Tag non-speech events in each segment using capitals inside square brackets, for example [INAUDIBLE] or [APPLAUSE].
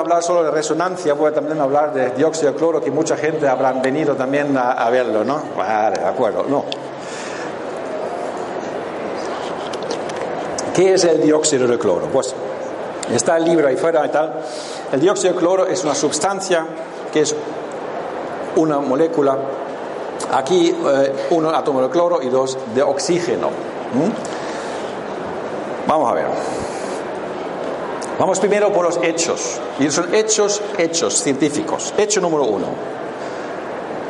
Hablar solo de resonancia, voy a también hablar de dióxido de cloro, que mucha gente habrán venido también a, verlo, ¿no? Vale, de acuerdo, no. ¿Qué es el dióxido de cloro? Pues está el libro ahí fuera y tal. El dióxido de cloro es una sustancia que es una molécula, aquí eh, uno átomo de cloro y dos de oxígeno. Vamos a ver. Vamos primero por los hechos. Y son hechos, hechos científicos. Hecho número uno.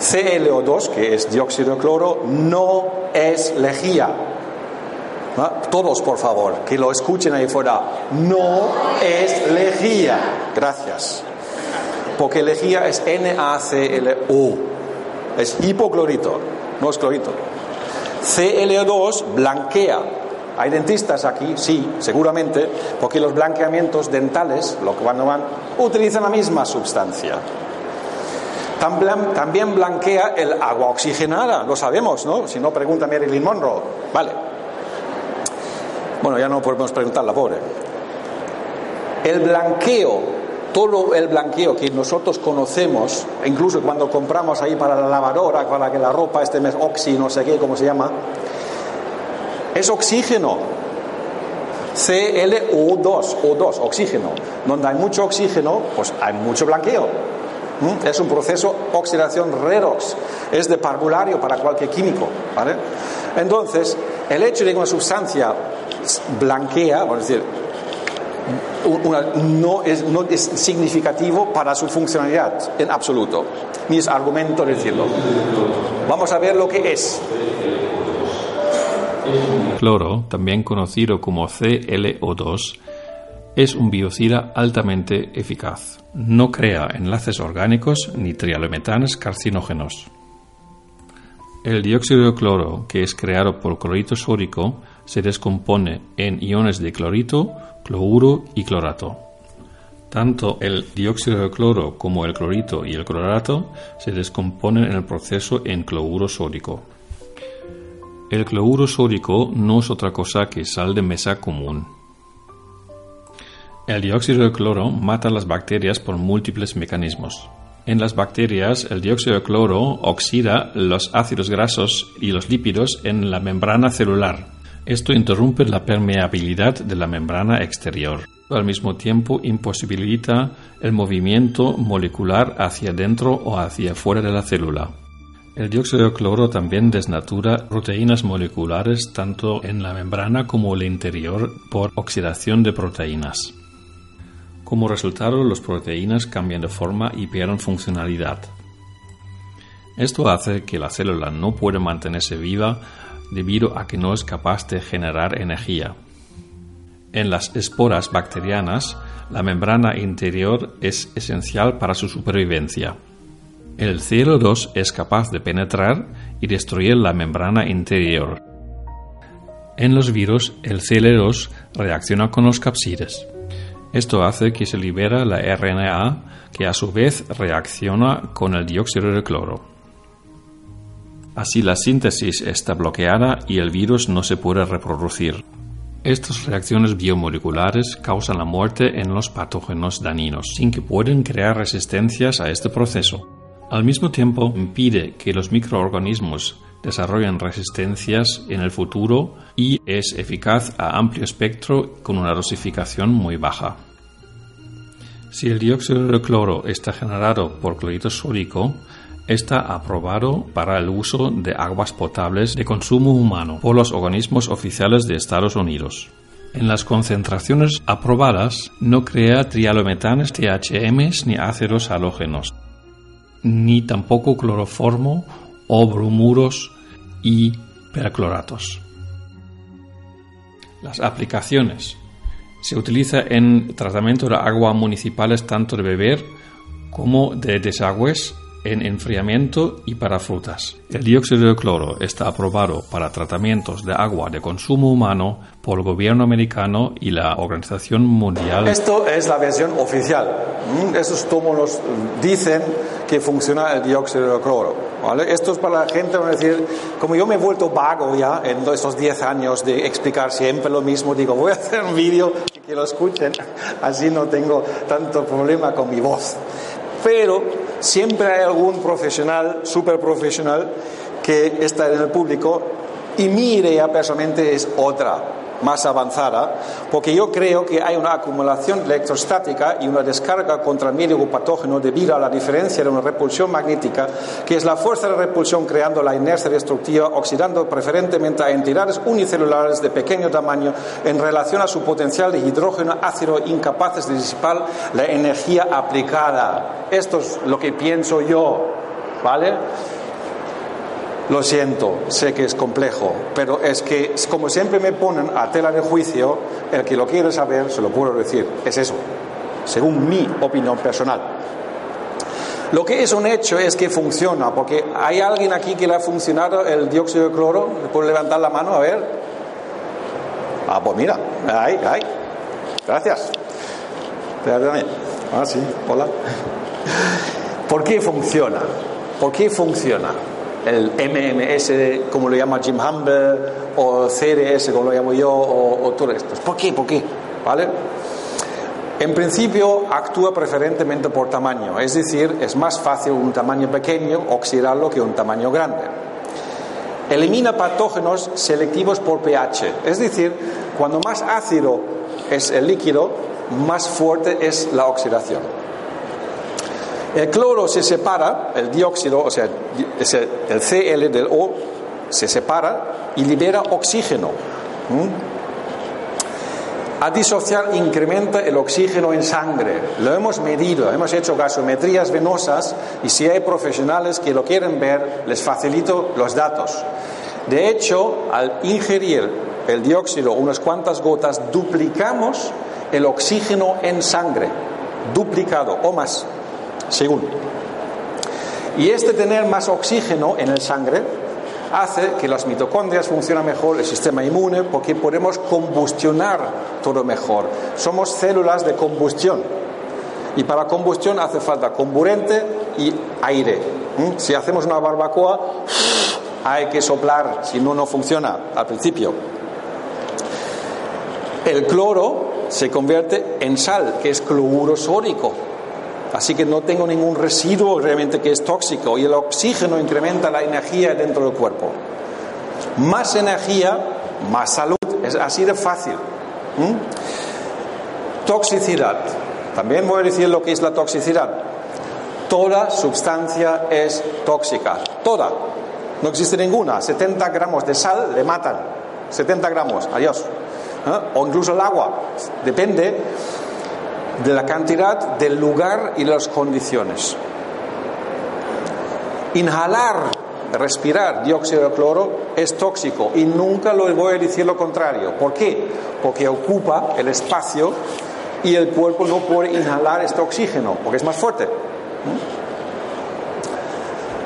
ClO2, que es dióxido de cloro, no es lejía. ¿Ah? Todos, por favor, que lo escuchen ahí fuera. No es lejía. Gracias. Porque lejía es NaClO. Es hipoclorito, no es clorito. ClO2 blanquea ¿Hay dentistas aquí? Sí, seguramente, porque los blanqueamientos dentales, lo que cuando van, utilizan la misma sustancia. También blanquea el agua oxigenada, lo sabemos, ¿no? Si no, pregunta Marilyn Monroe. Vale. Bueno, ya no podemos preguntar la pobre. El blanqueo, todo el blanqueo que nosotros conocemos, incluso cuando compramos ahí para la lavadora, para que la ropa este mes, oxi, no sé qué, cómo se llama, es oxígeno. ClO2, O2, oxígeno. Donde hay mucho oxígeno, pues hay mucho blanqueo. ¿Mm? Es un proceso oxidación redox. Es de parvulario para cualquier químico. ¿vale? Entonces, el hecho de que una sustancia blanquea, vamos a decir, no, es, no es significativo para su funcionalidad en absoluto. Ni es argumento decirlo. Vamos a ver lo que es. Cloro, también conocido como ClO2, es un biocida altamente eficaz. No crea enlaces orgánicos ni trialometanes carcinógenos. El dióxido de cloro, que es creado por clorito sódico, se descompone en iones de clorito, cloruro y clorato. Tanto el dióxido de cloro como el clorito y el clorato se descomponen en el proceso en cloruro sódico. El cloruro sódico no es otra cosa que sal de mesa común. El dióxido de cloro mata a las bacterias por múltiples mecanismos. En las bacterias, el dióxido de cloro oxida los ácidos grasos y los lípidos en la membrana celular. Esto interrumpe la permeabilidad de la membrana exterior. Al mismo tiempo, imposibilita el movimiento molecular hacia dentro o hacia fuera de la célula. El dióxido de cloro también desnatura proteínas moleculares tanto en la membrana como en el interior por oxidación de proteínas. Como resultado, las proteínas cambian de forma y pierden funcionalidad. Esto hace que la célula no pueda mantenerse viva debido a que no es capaz de generar energía. En las esporas bacterianas, la membrana interior es esencial para su supervivencia. El ClO2 es capaz de penetrar y destruir la membrana interior. En los virus, el ClO2 reacciona con los capsides. Esto hace que se libera la RNA que a su vez reacciona con el dióxido de cloro. Así la síntesis está bloqueada y el virus no se puede reproducir. Estas reacciones biomoleculares causan la muerte en los patógenos dañinos, sin que puedan crear resistencias a este proceso. Al mismo tiempo, impide que los microorganismos desarrollen resistencias en el futuro y es eficaz a amplio espectro con una dosificación muy baja. Si el dióxido de cloro está generado por clorito sódico, está aprobado para el uso de aguas potables de consumo humano por los organismos oficiales de Estados Unidos. En las concentraciones aprobadas no crea trialometanes, THMs ni ácidos halógenos, ni tampoco cloroformo o brumuros y percloratos. Las aplicaciones. Se utiliza en tratamiento de agua municipales tanto de beber como de desagües en enfriamiento y para frutas. El dióxido de cloro está aprobado para tratamientos de agua de consumo humano por el gobierno americano y la Organización Mundial. Esto es la versión oficial. Mm, esos tómulos dicen que funciona el dióxido de cloro. Esto es para la gente, a decir, como yo me he vuelto vago ya en estos 10 años de explicar siempre lo mismo, digo, voy a hacer un vídeo que lo escuchen, así no tengo tanto problema con mi voz. Pero siempre hay algún profesional, súper profesional, que está en el público y mi idea personalmente es otra más avanzada, porque yo creo que hay una acumulación electrostática y una descarga contra el medio patógeno debido a la diferencia de una repulsión magnética, que es la fuerza de repulsión creando la inercia destructiva, oxidando preferentemente a entidades unicelulares de pequeño tamaño en relación a su potencial de hidrógeno ácido incapaces de disipar la energía aplicada. Esto es lo que pienso yo, ¿vale? Lo siento, sé que es complejo, pero es que como siempre me ponen a tela de juicio, el que lo quiere saber se lo puedo decir, es eso, según mi opinión personal. Lo que es un hecho es que funciona, porque hay alguien aquí que le ha funcionado el dióxido de cloro, ¿le puede levantar la mano? A ver. Ah, pues mira, ahí, ahí. Gracias. Ah, sí, hola. ¿Por qué funciona? ¿Por qué funciona? El MMS, como lo llama Jim Humber, o CRS, como lo llamo yo, o, todo esto. ¿Por qué? ¿Por qué? ¿Vale? En principio actúa preferentemente por tamaño, es decir, es más fácil un tamaño pequeño oxidarlo que un tamaño grande. Elimina patógenos selectivos por pH, es decir, cuando más ácido es el líquido, más fuerte es la oxidación. El cloro se separa, el dióxido, o sea, el Cl del O se separa y libera oxígeno. A disociar incrementa el oxígeno en sangre. Lo hemos medido, hemos hecho gasometrías venosas y si hay profesionales que lo quieren ver, les facilito los datos. De hecho, al ingerir el dióxido unas cuantas gotas, duplicamos el oxígeno en sangre, duplicado o más según. Y este tener más oxígeno en el sangre hace que las mitocondrias funcionen mejor, el sistema inmune, porque podemos combustionar todo mejor. Somos células de combustión. Y para combustión hace falta comburente y aire. ¿Mm? Si hacemos una barbacoa, [SNIFFS] hay que soplar, si no, no funciona al principio. El cloro se convierte en sal, que es cloruro sódico. Así que no tengo ningún residuo realmente que es tóxico y el oxígeno incrementa la energía dentro del cuerpo. Más energía, más salud. Es así de fácil. Toxicidad. También voy a decir lo que es la toxicidad. Toda sustancia es tóxica. Toda. No existe ninguna. 70 gramos de sal le matan. 70 gramos. Adiós. ¿Eh? O incluso el agua. Depende de la cantidad, del lugar y las condiciones. Inhalar, respirar dióxido de cloro es tóxico y nunca lo voy a decir lo contrario. ¿Por qué? Porque ocupa el espacio y el cuerpo no puede inhalar este oxígeno porque es más fuerte.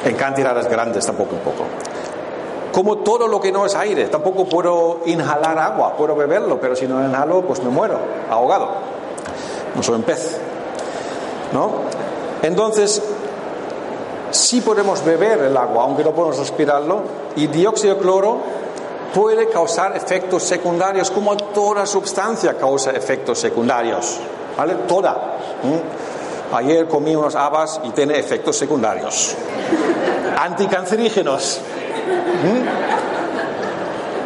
En cantidades grandes tampoco un poco. Como todo lo que no es aire, tampoco puedo inhalar agua, puedo beberlo, pero si no inhalo, pues me muero, ahogado no soy un pez. ¿No? Entonces, sí podemos beber el agua, aunque no podemos respirarlo, y dióxido de cloro puede causar efectos secundarios, como toda sustancia causa efectos secundarios. ¿Vale? Toda. Ayer comí unos habas y tiene efectos secundarios. [LAUGHS] Anticancerígenos.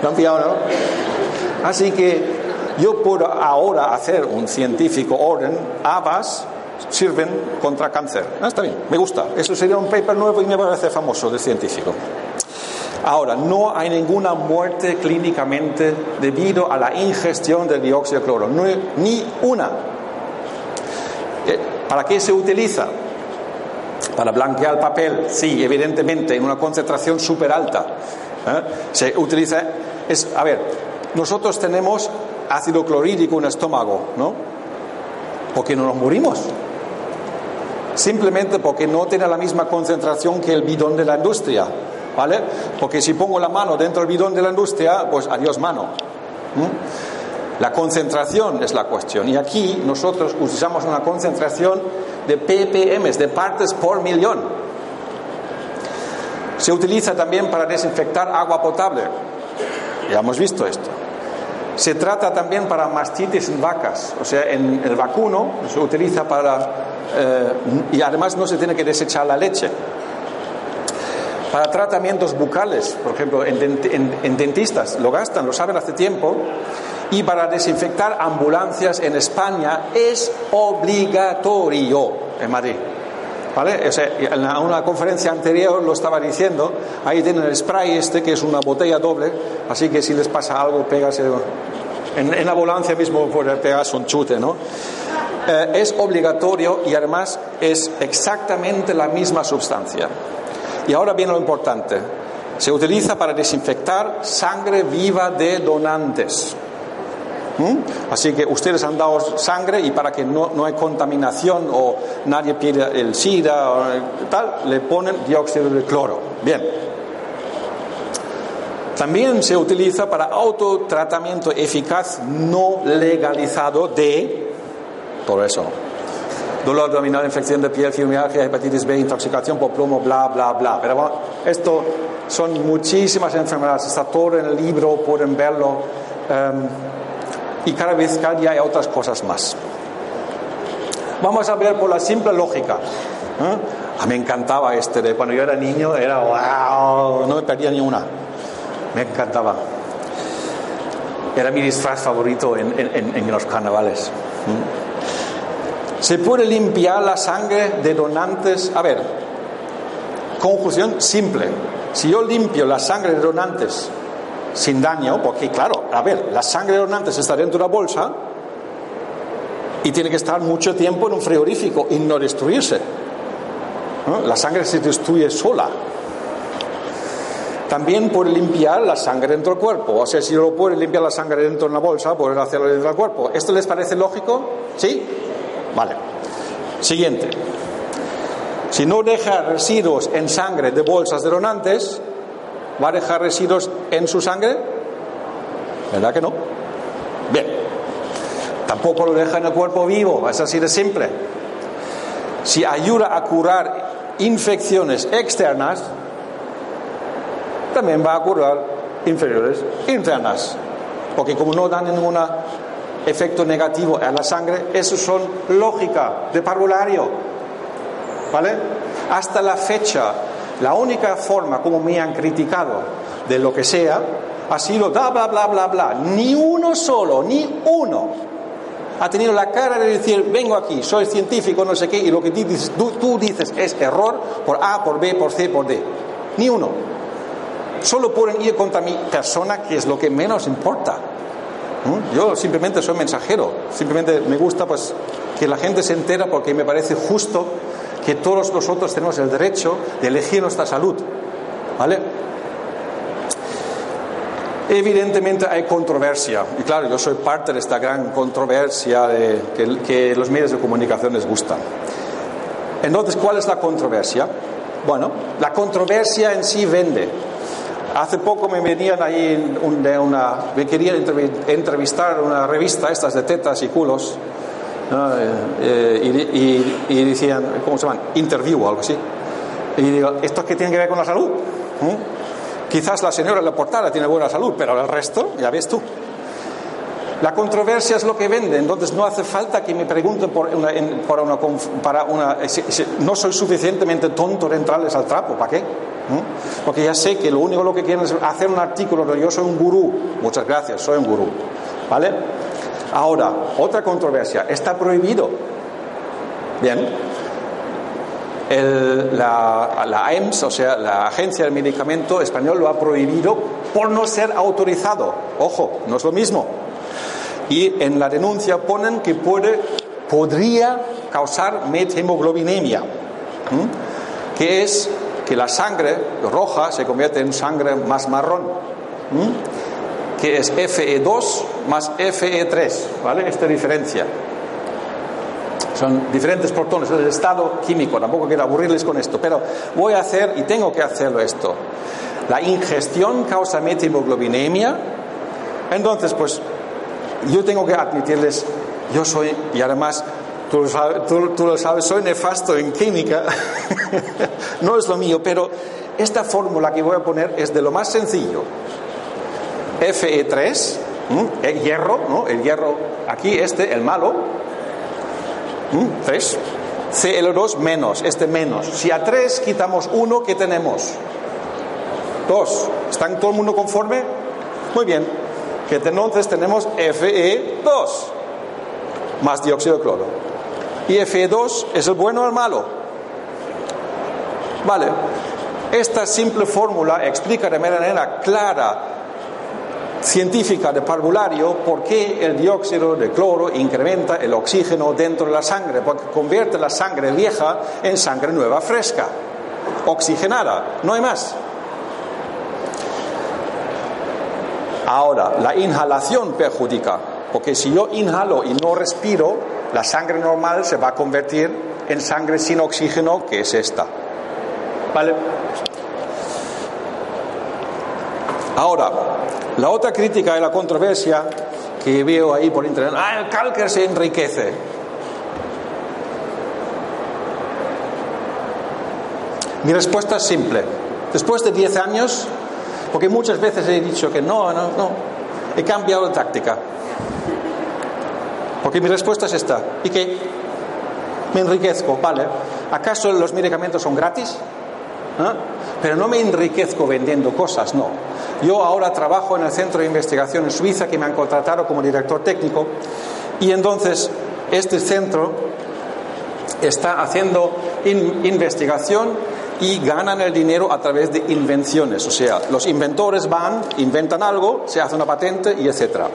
¿No han pillado, no? Así que yo puedo ahora hacer un científico orden, habas sirven contra cáncer. Ah, está bien, me gusta. Eso sería un paper nuevo y me va a hacer famoso de científico. Ahora, no hay ninguna muerte clínicamente debido a la ingestión del dióxido de cloro, ni una. Eh, ¿Para qué se utiliza? Para blanquear el papel, sí, evidentemente, en una concentración súper alta. ¿eh? Se utiliza, a ver, nosotros tenemos ácido clorhídrico en el estómago, ¿no? Porque no nos morimos. Simplemente porque no tiene la misma concentración que el bidón de la industria. ¿vale? Porque si pongo la mano dentro del bidón de la industria, pues adiós mano. La concentración es la cuestión. Y aquí nosotros usamos una concentración de ppm, de partes por millón. Se utiliza también para desinfectar agua potable. Ya hemos visto esto. Se trata también para mastitis en vacas, o sea, en el vacuno se utiliza para... Eh, y además no se tiene que desechar la leche para tratamientos bucales, por ejemplo, en, dentistas, lo gastan, lo saben hace tiempo, y para desinfectar ambulancias en España es obligatorio en Madrid. ¿Vale? en una conferencia anterior lo estaba diciendo, ahí tienen el spray este, que es una botella doble, así que si les pasa algo, pegas en, la ambulancia mismo pegas un chute, ¿no? Eh, es obligatorio y además es exactamente la misma sustancia. Y ahora viene lo importante. Se utiliza para desinfectar sangre viva de donantes. ¿Mm? Así que ustedes han dado sangre y para que no, no hay contaminación o nadie pide el SIDA o tal, le ponen dióxido de cloro. Bien. También se utiliza para autotratamiento eficaz no legalizado de todo eso dolor abdominal, infección de piel, fibromialgia, hepatitis B, intoxicación por plomo, bla, bla, bla. Pero bueno, esto son muchísimas enfermedades, está todo en el libro, pueden verlo. Em, y cada vez, cada día hay otras cosas más. Vamos a ver por la simple lógica. ¿eh? A mí me encantaba este de cuando yo era niño, era wow, no me perdía ni una. Me encantaba. Era mi disfraz favorito en, en los carnavales. Se puede limpiar la sangre de donantes. A ver, conjunción simple. Si yo limpio la sangre de donantes sin daño, porque claro, a ver, la sangre donantes está dentro de la bolsa y tiene que estar mucho tiempo en un frigorífico y no destruirse. La sangre se destruye sola. También puede limpiar la sangre dentro del cuerpo. O sea, si yo puede limpiar la sangre dentro de una bolsa, puede hacerlo dentro del cuerpo. ¿Esto les parece lógico? ¿Sí? Vale. Siguiente. Si no deja residuos en sangre de bolsas de donantes, ¿va a dejar residuos en su sangre? ¿Verdad que no? Bien. Tampoco lo deja en el cuerpo vivo, es así de simple. Si ayuda a curar infecciones externas, también va a curar inferiores internas. Porque como no dan ninguna efecto negativo a la sangre, eso son lógica de parvulario. ¿Vale? Hasta la fecha, la única forma como me han criticado de lo que sea ha sido bla, bla, bla, bla, bla. Ni uno solo, ni uno ha tenido la cara de decir, vengo aquí, soy científico, no sé qué, y lo que tú, tú dices es error por A, por B, por C, por D. Ni uno. Solo pueden ir contra mi persona, que es lo que menos importa. Yo simplemente soy mensajero, simplemente me gusta pues que la gente se entera porque me parece justo que todos nosotros tenemos el derecho de elegir nuestra salud. ¿Vale? Evidentemente hay controversia, y claro, yo soy parte de esta gran controversia que, los medios de comunicación les gustan. Entonces, ¿cuál es la controversia? Bueno, la controversia en sí vende. Hace poco me venían ahí una, me querían entrevistar una revista, estas de tetas y culos, eh, y, decían, ¿cómo se llaman? Interview o algo así. Y digo, ¿esto qué tiene que ver con la salud? ¿Mm? Quizás la señora la portada tiene buena salud, pero el resto, ya ves tú. La controversia es lo que vende, entonces no hace falta que me pregunten por una, una, para una... no soy suficientemente tonto de entrarles al trapo, ¿para qué? Porque ya sé que lo único lo que quieren es hacer un artículo de yo soy un gurú. Muchas gracias, soy un gurú. ¿Vale? Ahora, otra controversia, está prohibido. Bien. la, AEMS, o sea, la Agencia del Medicamento Español, lo ha prohibido por no ser autorizado. Ojo, no es lo mismo. Y en la denuncia ponen que puede, podría causar methemoglobinemia, que es que la sangre roja se convierte en sangre más marrón, que es FE2 más FE3, ¿vale? Esta diferencia. Son diferentes protones, es el estado químico, tampoco quiero aburrirles con esto, pero voy a hacer y tengo que hacerlo esto. La ingestión causa methemoglobinemia, entonces pues yo tengo que admitirles, yo soy, y además Tú lo, tú, lo sabes, soy nefasto en química, [LAUGHS] no es lo mío, pero esta fórmula que voy a poner es de lo más sencillo. Fe3, el hierro, ¿no? El hierro, aquí este, el malo, 3. Cl2 menos, este menos. Si a 3 quitamos 1, ¿qué tenemos? 2. ¿Están todo el mundo conforme? Muy bien. Que entonces tenemos Fe2 más dióxido de cloro. ¿Y F2 es el bueno o el malo? Vale. Esta simple fórmula explica de manera clara, científica de parvulario, por qué el dióxido de cloro incrementa el oxígeno dentro de la sangre, porque convierte la sangre vieja en sangre nueva, fresca, oxigenada, no hay más. Ahora, la inhalación perjudica, porque si yo inhalo y no respiro, la sangre normal se va a convertir en sangre sin oxígeno, que es esta. ¿Vale? Ahora, la otra crítica de la controversia que veo ahí por internet, ah, el cálcer se enriquece. Mi respuesta es simple. Después de 10 años, porque muchas veces he dicho que no, no, no, he cambiado de táctica. Porque mi respuesta es esta. ¿Y qué? Me enriquezco, ¿vale? ¿Acaso los medicamentos son gratis? ¿Ah? Pero no me enriquezco vendiendo cosas, no. Yo ahora trabajo en el centro de investigación en Suiza que me han contratado como director técnico y entonces este centro está haciendo investigación y ganan el dinero a través de invenciones. O sea, los inventores van, inventan algo, se hace una patente y etcétera.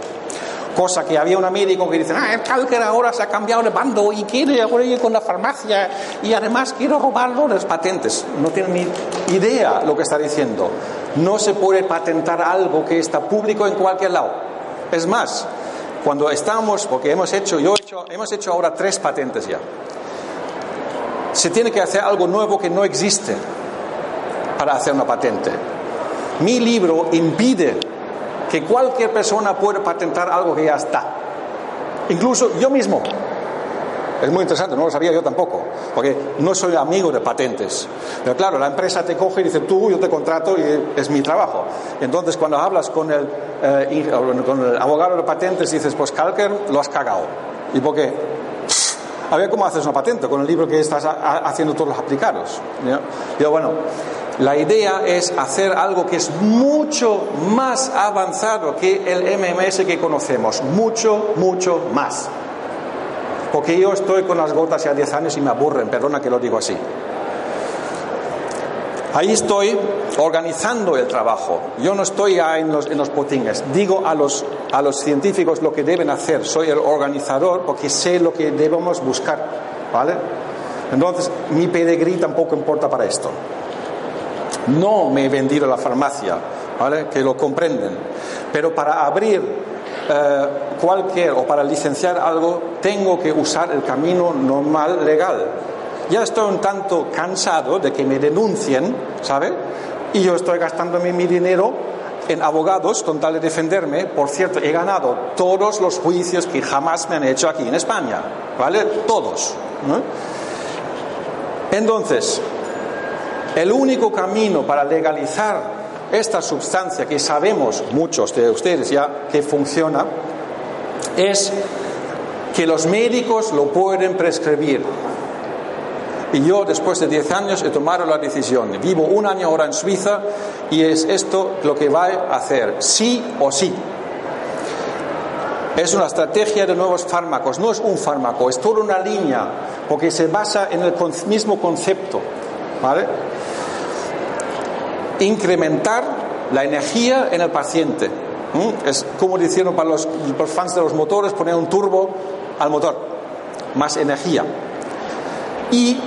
Cosa que había un médico que dice, ah, el cálcer ahora se ha cambiado de bando y quiere ahora ir con la farmacia y además quiero robarlo las patentes. No tiene ni idea lo que está diciendo. No se puede patentar algo que está público en cualquier lado. Es más, cuando estamos, porque hemos hecho, yo he hecho, hemos hecho ahora tres patentes ya. Se tiene que hacer algo nuevo que no existe para hacer una patente. Mi libro impide que cualquier persona puede patentar algo que ya está. Incluso yo mismo. Es muy interesante, no lo sabía yo tampoco, porque no soy amigo de patentes. Pero claro, la empresa te coge y dice, tú, yo te contrato y es mi trabajo. Entonces, cuando hablas con el, eh, con el abogado de patentes, dices, pues Calker, lo has cagado. ¿Y por qué? A ver cómo haces una patente con el libro que estás haciendo todos los aplicados. Yo, bueno, la idea es hacer algo que es mucho más avanzado que el MMS que conocemos, mucho, mucho más. Porque yo estoy con las gotas ya 10 años y me aburren, perdona que lo digo así. Ahí estoy organizando el trabajo. Yo no estoy ya en los, en los potingues. Digo a los, a los científicos lo que deben hacer. Soy el organizador porque sé lo que debemos buscar. ¿Vale? Entonces, mi pedigrí tampoco importa para esto. No me he vendido la farmacia, ¿vale? que lo comprenden. Pero para abrir eh, cualquier o para licenciar algo, tengo que usar el camino normal, legal. Ya estoy un tanto cansado de que me denuncien, ¿sabe? Y yo estoy gastándome mi dinero en abogados con tal de defenderme. Por cierto, he ganado todos los juicios que jamás me han hecho aquí en España, ¿vale? Todos. Entonces, el único camino para legalizar esta sustancia que sabemos muchos de ustedes ya que funciona, es que los médicos lo pueden prescribir. Y yo, después de 10 años, he tomado la decisión. Vivo un año ahora en Suiza y es esto lo que va a hacer, sí o sí. Es una estrategia de nuevos fármacos, no es un fármaco, es toda una línea, porque se basa en el mismo concepto. ¿Vale? Incrementar la energía en el paciente. Es como dijeron para los, los fans de los motores, poner un turbo al motor, más energía. Y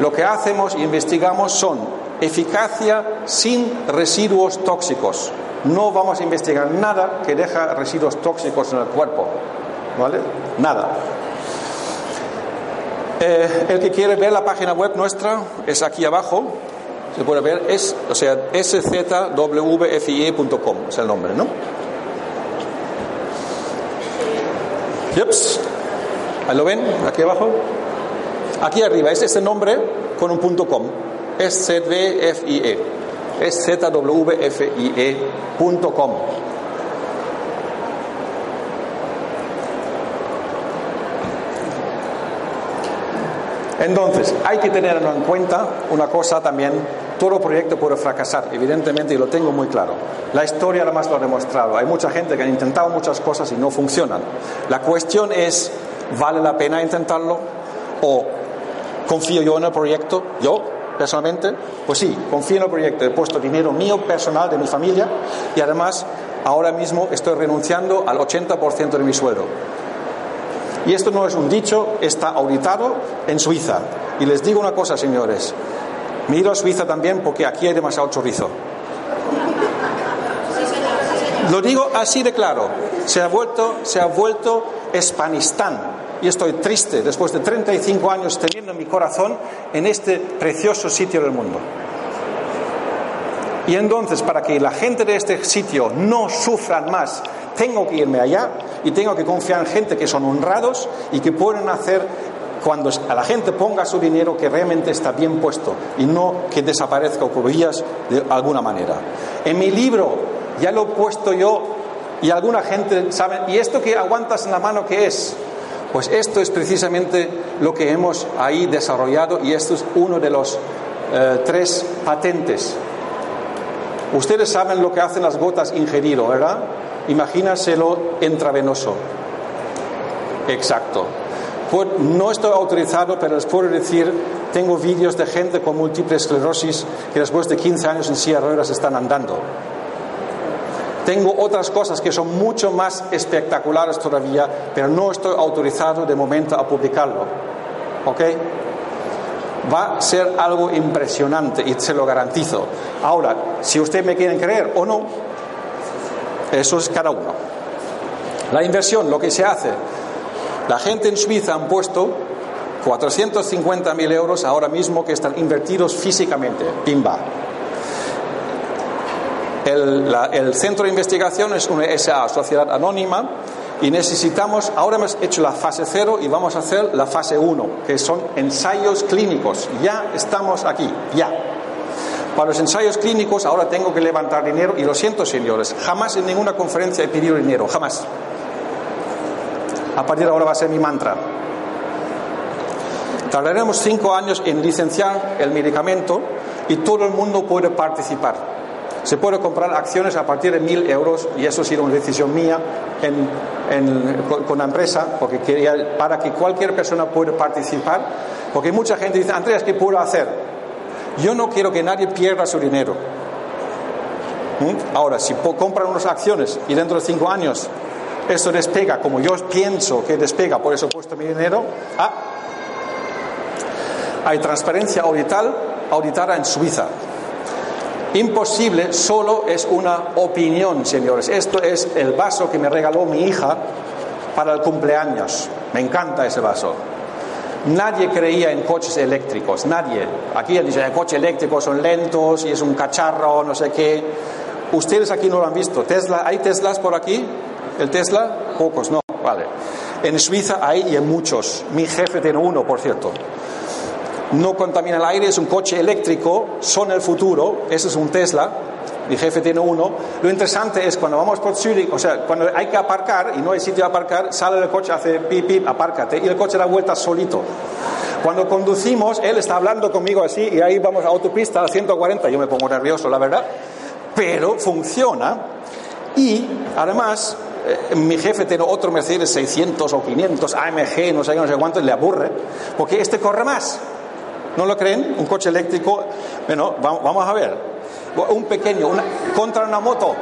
lo que hacemos e investigamos son eficacia sin residuos tóxicos. No vamos a investigar nada que deja residuos tóxicos en el cuerpo. ¿Vale? Nada. Eh, el que quiere ver la página web nuestra es aquí abajo. Se puede ver, es, o sea, szwfie.com es el nombre, ¿no? Yeps. ¿Ahí lo ven? Aquí abajo. Aquí arriba es este nombre con un punto com. Es ZWFIE. Entonces, hay que tener en cuenta una cosa también, todo proyecto puede fracasar, evidentemente, y lo tengo muy claro. La historia además lo ha demostrado. Hay mucha gente que ha intentado muchas cosas y no funcionan. La cuestión es, ¿vale la pena intentarlo? ¿O confío yo en el proyecto? ¿Yo? Personalmente, pues sí, confío en el proyecto, he puesto dinero mío personal de mi familia y además ahora mismo estoy renunciando al 80% de mi sueldo. Y esto no es un dicho, está auditado en Suiza. Y les digo una cosa, señores, miro a Suiza también porque aquí hay demasiado chorizo. Lo digo así de claro, se ha vuelto, se ha vuelto Hispanistán. Y estoy triste después de 35 años teniendo mi corazón en este precioso sitio del mundo. Y entonces, para que la gente de este sitio no sufran más, tengo que irme allá y tengo que confiar en gente que son honrados y que pueden hacer cuando a la gente ponga su dinero que realmente está bien puesto y no que desaparezca por vías de alguna manera. En mi libro ya lo he puesto yo y alguna gente sabe, ¿y esto que aguantas en la mano qué es? Pues esto es precisamente lo que hemos ahí desarrollado y esto es uno de los eh, tres patentes. Ustedes saben lo que hacen las gotas ingerido, ¿verdad? Imagínaselo intravenoso. Exacto. No estoy autorizado, pero les puedo decir, tengo vídeos de gente con múltiple esclerosis que después de 15 años en silla de ruedas están andando. Tengo otras cosas que son mucho más espectaculares todavía, pero no estoy autorizado de momento a publicarlo. ¿Ok? Va a ser algo impresionante y se lo garantizo. Ahora, si ustedes me quieren creer o no, eso es cada uno. La inversión, lo que se hace. La gente en Suiza han puesto 450.000 euros ahora mismo que están invertidos físicamente. Pimba. El, el, centro de investigación es una SA, Sociedad Anónima, y necesitamos, ahora hemos hecho la fase cero y vamos a hacer la fase 1, que son ensayos clínicos. Ya estamos aquí, ya. Para los ensayos clínicos ahora tengo que levantar dinero y lo siento, señores, jamás en ninguna conferencia he pedido dinero, jamás. A partir de ahora va a ser mi mantra. Tardaremos cinco años en licenciar el medicamento y todo el mundo puede participar. Se puede comprar acciones a partir de mil euros y eso ha sido una decisión mía con, la empresa porque quería, para que cualquier persona pueda participar. Porque mucha gente dice, Andrés, ¿qué puedo hacer? Yo no quiero que nadie pierda su dinero. ¿Mm? Ahora, si compran unas acciones y dentro de cinco años eso despega como yo pienso que despega, por eso he puesto mi dinero, ah, hay transparencia audital, auditada en Suiza. Imposible solo es una opinión, señores. Esto es el vaso que me regaló mi hija para el cumpleaños. Me encanta ese vaso. Nadie creía en coches eléctricos, nadie. Aquí dicen que coches eléctricos son lentos y es un cacharro, no sé qué. Ustedes aquí no lo han visto. Tesla, ¿hay Teslas por aquí? ¿El Tesla? Pocos, no, vale. En Suiza hay y en muchos. Mi jefe tiene uno, por cierto. no contamina el aire, es un coche eléctrico, son el futuro, ese es un Tesla, mi jefe tiene uno. Lo interesante es cuando vamos por Zurich, o sea, cuando hay que aparcar y no hay sitio de aparcar, sale el coche, hace pip, pip, apárcate, y el coche da vuelta solito. Cuando conducimos, él está hablando conmigo así y ahí vamos a autopista a 140, yo me pongo nervioso, la verdad, pero funciona y además eh, mi jefe tiene otro Mercedes 600 o 500 AMG, no sé qué, no sé cuánto, y le aburre, porque este corre más. ¿No lo creen? Un coche eléctrico. Bueno, vamos a ver. Un pequeño, una, contra una moto.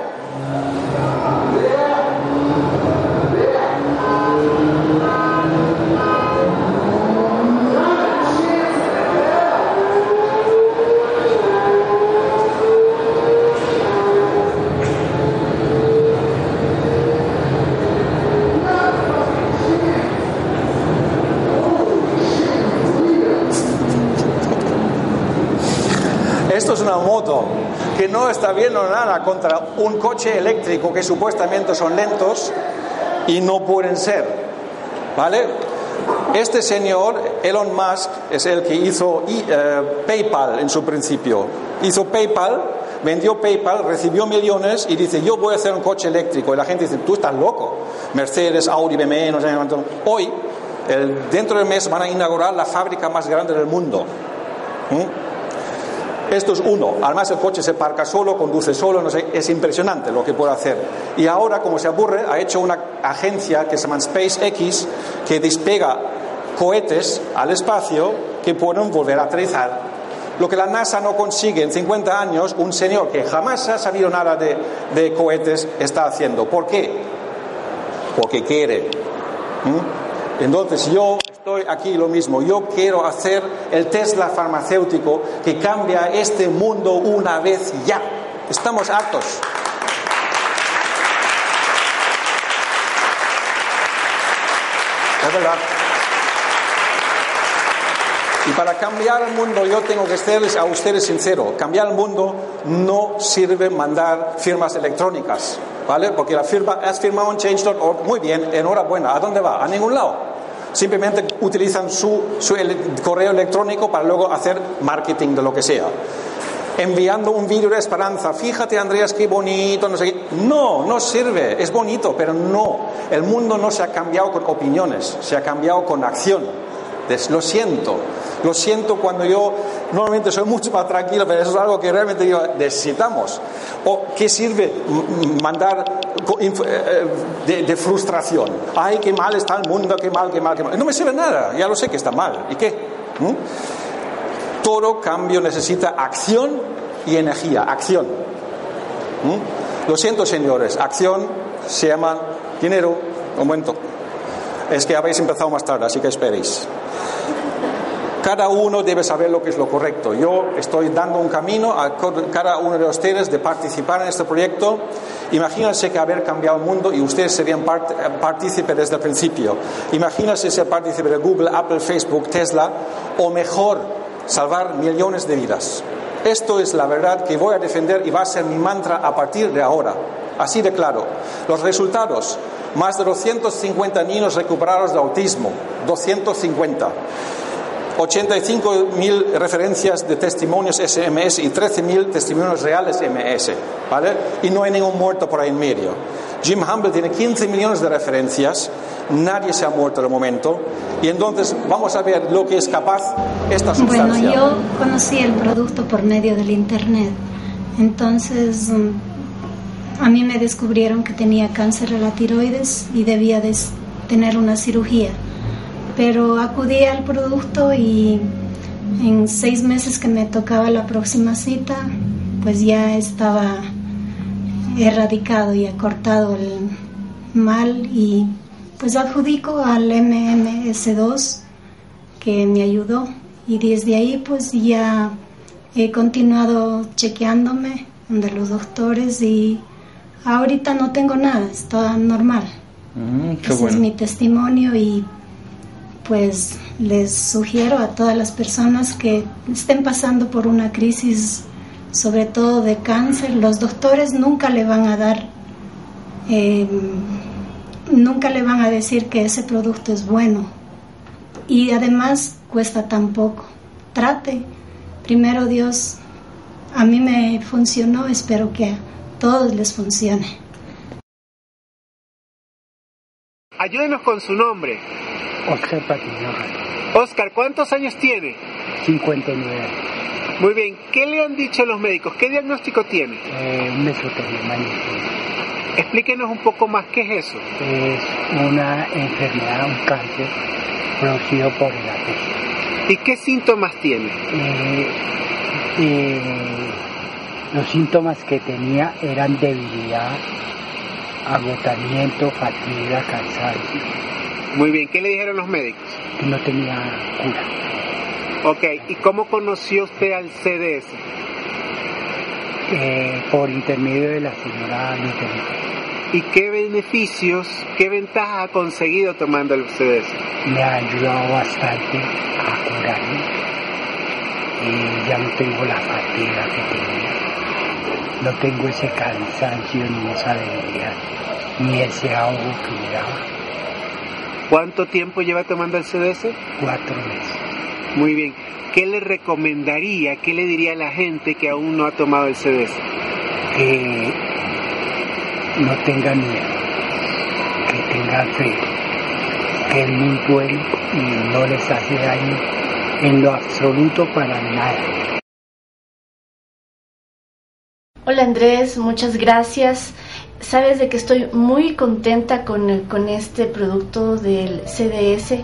Esto es una moto está viendo nada contra un coche eléctrico que supuestamente son lentos y no pueden ser. ¿Vale? Este señor, Elon Musk, es el que hizo eh, PayPal en su principio. Hizo PayPal, vendió PayPal, recibió millones y dice, yo voy a hacer un coche eléctrico. Y la gente dice, tú estás loco. Mercedes, Audi, BMW, no sé cuánto. Hoy, el, dentro del mes, van a inaugurar la fábrica más grande del mundo. ¿Mm? Esto es uno. Además, el coche se parca solo, conduce solo, no sé, es impresionante lo que puede hacer. Y ahora, como se aburre, ha hecho una agencia que se llama SpaceX que despega cohetes al espacio que pueden volver a aterrizar. Lo que la NASA no consigue en 50 años, un señor que jamás ha sabido nada de, cohetes está haciendo. ¿Por qué? Porque quiere. Entonces yo estoy aquí lo mismo. Yo quiero hacer el Tesla farmacéutico que cambia este mundo una vez ya. Estamos hartos. Es verdad. Y para cambiar el mundo yo tengo que serles a ustedes sincero. Cambiar el mundo no sirve mandar firmas electrónicas, ¿vale? Porque la firma, has firmado en Change.org, muy bien, enhorabuena. ¿A dónde va? A ningún lado. Simplemente utilizan su, correo electrónico para luego hacer marketing de lo que sea enviando un vídeo de esperanza. Fíjate, Andreas, qué bonito, no sé qué. No, no sirve, es bonito, pero no. El mundo no se ha cambiado con opiniones, se ha cambiado con acción. Lo siento, lo siento cuando yo normalmente soy mucho más tranquilo, pero eso es algo que realmente necesitamos. ¿O qué sirve mandar eh, de, frustración? Ay, qué mal está el mundo, qué mal, qué mal, qué mal. No me sirve nada, ya lo sé que está mal. ¿Y qué? ¿Mm? Todo cambio necesita acción y energía. Acción. ¿Mm? Lo siento, señores, acción se llama dinero. Un momento. Es que habéis empezado más tarde, así que esperéis. Cada uno debe saber lo que es lo correcto. Yo estoy dando un camino a cada uno de ustedes de participar en este proyecto. Imagínense que haber cambiado el mundo y ustedes serían partícipes desde el principio. Imagínense ser partícipes de Google, Apple, Facebook, Tesla, o mejor, salvar millones de vidas. Esto es la verdad que voy a defender y va a ser mi mantra a partir de ahora. Así de claro. Los resultados, más de 250 niños recuperados de autismo, 250. 85.000 referencias de testimonios SMS y 13.000 testimonios reales MS, ¿vale? Y no hay ningún muerto por ahí en medio. Jim Humble tiene 15 millones de referencias, nadie se ha muerto de momento, y entonces vamos a ver lo que es capaz esta sustancia. Bueno, yo conocí el producto por medio del Internet, entonces mm, a mí me descubrieron que tenía cáncer de la tiroides y debía de tener una cirugía pero acudí al producto y en seis meses que me tocaba la próxima cita, pues ya estaba erradicado y acortado el mal y pues adjudico al MMS2 que me ayudó y desde ahí pues ya he continuado chequeándome de los doctores y ahorita no tengo nada, está normal. Mm, Ese es mi testimonio y pues les sugiero a todas las personas que estén pasando por una crisis, sobre todo de cáncer, los doctores nunca le van a dar, em, nunca le van a decir que ese producto es bueno y además cuesta tan poco. trate. Primero Dios, a mí me funcionó, espero que a todos les funcione. Ayúdenos con su nombre. Oscar. Oscar, ¿cuántos años tiene? 59 años. Muy bien, ¿qué le han dicho los médicos? ¿Qué diagnóstico tiene? Eh, Explíquenos un poco más qué es eso. Es una enfermedad, un cáncer producido por el apéndice. ¿Y qué síntomas tiene? Eh, eh, los síntomas que tenía eran debilidad, agotamiento, fatiga, cansancio. Muy bien, ¿qué le dijeron los médicos? Que no tenía cura. Ok, ¿y cómo conoció usted al CDS? Eh, por intermedio de la señora. ¿Y qué beneficios, qué ventajas ha conseguido tomando el CDS? Me ha ayudado bastante a curarme. Y ya no tengo la fatiga que tenía. No tengo ese cansancio ni esa debilidad, ni ese ahogo que me daba. ¿Cuánto tiempo lleva tomando el CDS? Cuatro meses. Muy bien. ¿Qué le recomendaría, qué le diría a la gente que aún no ha tomado el CDS? Que no tengan miedo, que tengan fe, que es muy bueno y no les hace daño en lo absoluto para nada. Hola Andrés, muchas gracias. Sabes de que estoy muy contenta con, con este producto del CDS.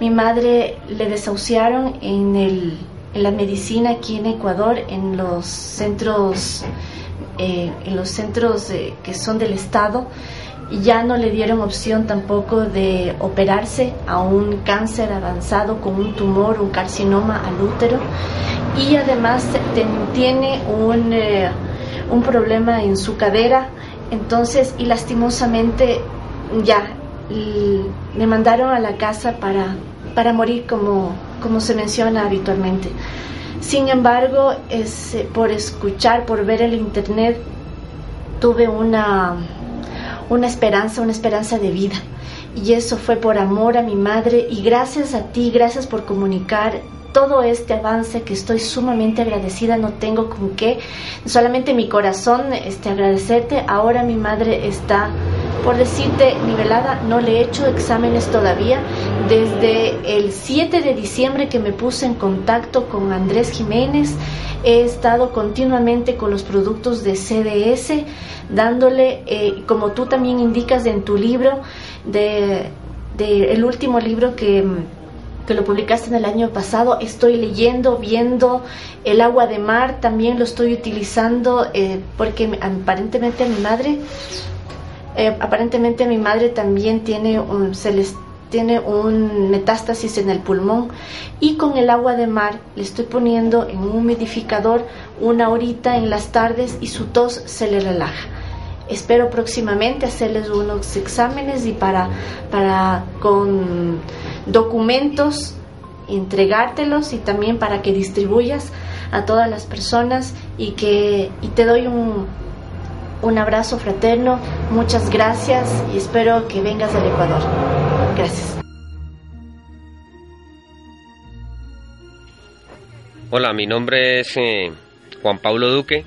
Mi madre le desahuciaron en, el, en la medicina aquí en Ecuador, en los centros eh, en los centros que son del Estado ya no le dieron opción tampoco de operarse a un cáncer avanzado con un tumor, un carcinoma al útero y además tiene un, eh, un problema en su cadera, entonces y lastimosamente ya me mandaron a la casa para, para morir como, como se menciona habitualmente. Sin embargo, es, por escuchar, por ver el Internet, tuve una, una esperanza, una esperanza de vida. Y eso fue por amor a mi madre y gracias a ti, gracias por comunicar todo este avance que estoy sumamente agradecida, no tengo con qué, solamente mi corazón este, agradecerte. Ahora mi madre está, por decirte, nivelada, no le he hecho exámenes todavía. Desde el 7 de diciembre que me puse en contacto con Andrés Jiménez, he estado continuamente con los productos de CDS, dándole, eh, como tú también indicas en tu libro, de, de el último libro que que lo publicaste en el año pasado, estoy leyendo, viendo el agua de mar, también lo estoy utilizando eh, porque aparentemente mi madre, eh, aparentemente mi madre también tiene un, se les tiene un metástasis en el pulmón y con el agua de mar le estoy poniendo en un humidificador una horita en las tardes y su tos se le relaja. Espero próximamente hacerles unos exámenes y para, para con documentos entregártelos y también para que distribuyas a todas las personas y que y te doy un, un abrazo fraterno, muchas gracias y espero que vengas del Ecuador. Gracias. Hola, mi nombre es eh, Juan Pablo Duque,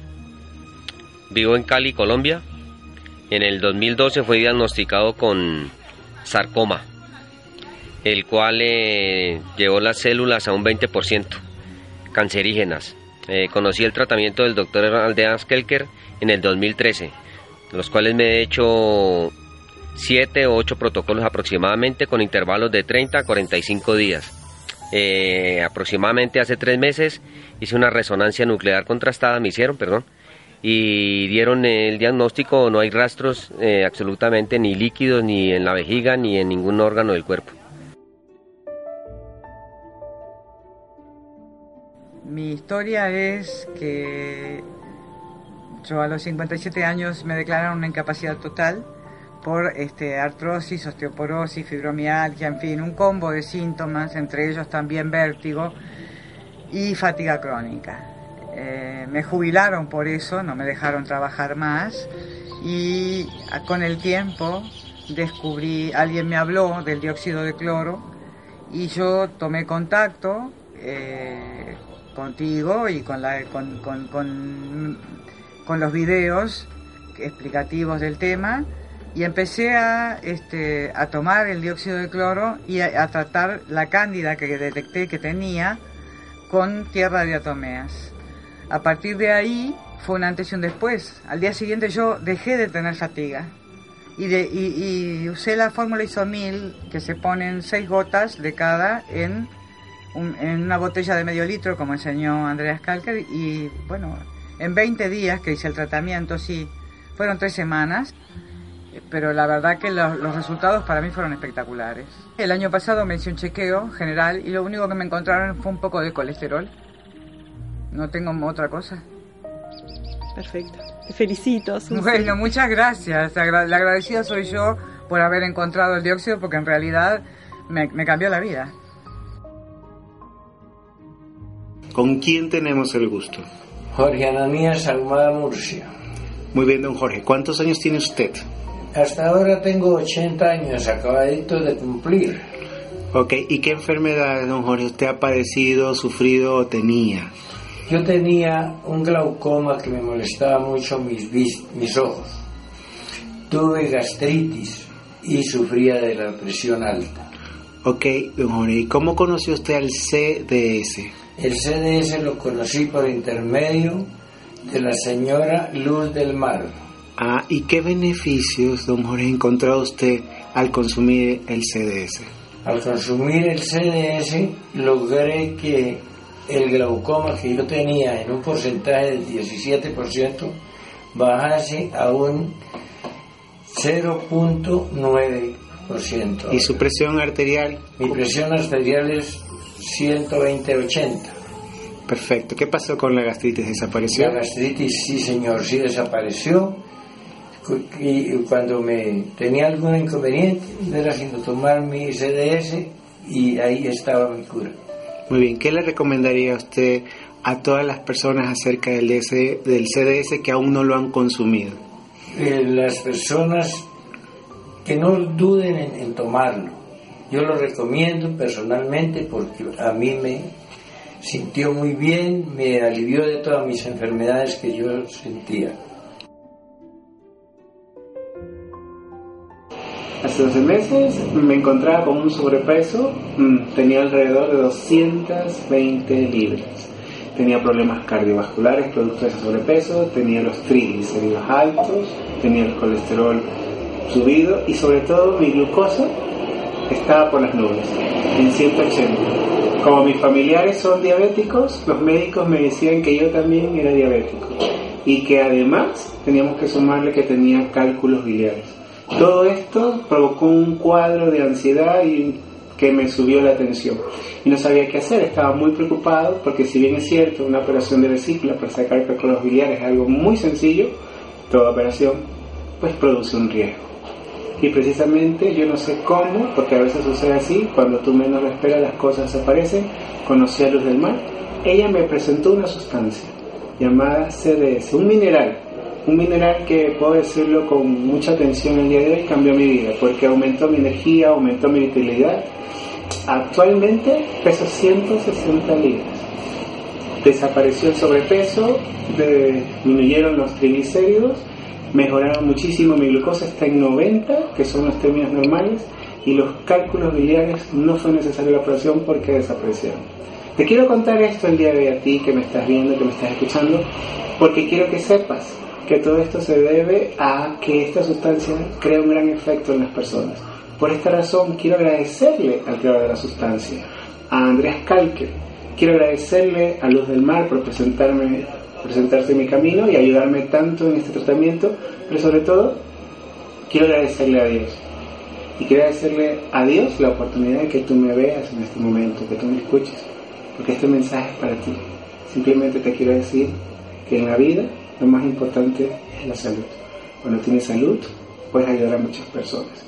vivo en Cali, Colombia. En el 2012 fue diagnosticado con sarcoma, el cual eh, llevó las células a un 20% cancerígenas. Eh, conocí el tratamiento del doctor Aldeas Kelker en el 2013, los cuales me he hecho 7 o 8 protocolos aproximadamente con intervalos de 30 a 45 días. Eh, aproximadamente hace 3 meses hice una resonancia nuclear contrastada, me hicieron, perdón, y dieron el diagnóstico, no hay rastros absolutamente ni líquidos ni en la vejiga ni en ningún órgano del cuerpo. Mi historia es que yo a los 57 años me declararon una incapacidad total por este, artrosis, osteoporosis, fibromialgia, en fin, un combo de síntomas, entre ellos también vértigo y fatiga crónica. Eh, me jubilaron por eso, no me dejaron trabajar más y con el tiempo descubrí, alguien me habló del dióxido de cloro y yo tomé contacto, eh, contigo y con, la, con, con, con, con los videos explicativos del tema y empecé a, este, a tomar el dióxido de cloro y a, tratar la cándida que detecté que tenía con tierra de diatomeas. A partir de ahí fue un antes y un después. Al día siguiente yo dejé de tener fatiga y, de, y, usé la fórmula isomil que se ponen seis gotas de cada en, en una botella de medio litro como enseñó Andreas Kalker y bueno, en 20 días que hice el tratamiento, sí, fueron tres semanas, pero la verdad que los, los, resultados para mí fueron espectaculares. El año pasado me hice un chequeo general y lo único que me encontraron fue un poco de colesterol. No tengo otra cosa. Perfecto. Te felicito. Bueno, muchas gracias. La agradecida soy yo por haber encontrado el dióxido porque en realidad me, me cambió la vida. ¿Con quién tenemos el gusto? Jorge Ananías Almada Murcia. Muy bien, don Jorge. ¿Cuántos años tiene usted? Hasta ahora tengo 80 años, acabadito de cumplir. Ok, ¿y qué enfermedad, don Jorge, usted ha padecido, sufrido o tenía? Yo tenía un glaucoma que me molestaba mucho mis, mis ojos. Tuve gastritis y sufría de la presión alta. Ok, don Jorge, ¿y cómo conoció usted al CDS? El CDS lo conocí por intermedio de la señora Luz del Mar. Ah, ¿y qué beneficios, don Jorge, encontró usted al consumir el CDS? Al consumir el CDS logré que el glaucoma que yo tenía en un porcentaje del 17% bajase a un 0.9%. ¿Y su presión arterial? Mi presión arterial es 120-80. Perfecto. ¿Qué pasó con la gastritis? ¿Desapareció? La gastritis, sí, señor, sí desapareció. Y cuando me tenía algún inconveniente, era haciendo tomar mi CDS y ahí estaba mi cura. Muy bien, ¿qué le recomendaría a usted a todas las personas acerca del, del CDS que aún no lo han consumido? Eh, las personas que no duden en, tomarlo. Yo lo recomiendo personalmente porque a mí me sintió muy bien, me alivió de todas mis enfermedades que yo sentía. Hace 12 meses me encontraba con un sobrepeso, mm, tenía alrededor de 220 libras. Tenía problemas cardiovasculares producto de ese sobrepeso, tenía los triglicéridos altos, tenía el colesterol subido y sobre todo mi glucosa estaba por las nubes, en 180. Como mis familiares son diabéticos, los médicos me decían que yo también era diabético y que además teníamos que sumarle que tenía cálculos biliares. Todo esto provocó un cuadro de ansiedad y que me subió la tensión. Y no sabía qué hacer, estaba muy preocupado porque si bien es cierto, una operación de vesícula para sacar cálculos biliares es algo muy sencillo, toda operación pues produce un riesgo. Y precisamente yo no sé cómo, porque a veces sucede así, cuando tú menos lo esperas las cosas aparecen, conocí a Luz del Mar, ella me presentó una sustancia llamada CDS, un mineral un mineral que puedo decirlo con mucha atención el día de hoy cambió mi vida porque aumentó mi energía, aumentó mi vitalidad. Actualmente peso 160 libras. Desapareció el sobrepeso, disminuyeron los triglicéridos, mejoraron muchísimo mi glucosa, está en 90, que son los términos normales, y los cálculos biliares no fue necesaria la operación porque desaparecieron. Te quiero contar esto el día de hoy a ti que me estás viendo, que me estás escuchando, porque quiero que sepas que todo esto se debe a que esta sustancia crea un gran efecto en las personas. Por esta razón quiero agradecerle al creador de la sustancia, a Andreas Kalker. Quiero agradecerle a Luz del Mar por presentarme, presentarse en mi camino y ayudarme tanto en este tratamiento, pero sobre todo quiero agradecerle a Dios. Y quiero agradecerle a Dios la oportunidad de que tú me veas en este momento, que tú me escuches, porque este mensaje es para ti. Simplemente te quiero decir que en la vida lo más importante es la salud. Cuando tienes salud, puedes ayudar a muchas personas.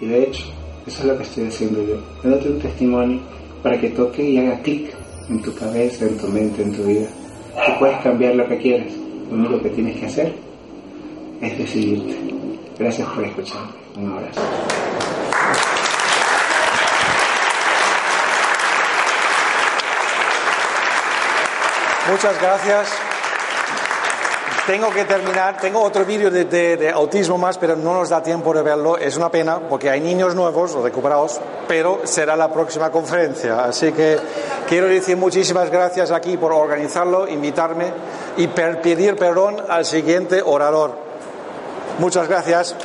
Y de hecho, eso es lo que estoy haciendo yo. Dándote un testimonio para que toque y haga clic en tu cabeza, en tu mente, en tu vida. Tú puedes cambiar lo que quieras. Lo único que tienes que hacer es decidirte. Gracias por escucharme. Un abrazo. Muchas gracias. Tengo que terminar, tengo otro vídeo de, autismo más, pero no nos da tiempo de verlo. Es una pena porque hay niños nuevos recuperados, pero será la próxima conferencia. Así que quiero decir muchísimas gracias aquí por organizarlo, invitarme y pedir perdón al siguiente orador. Muchas gracias.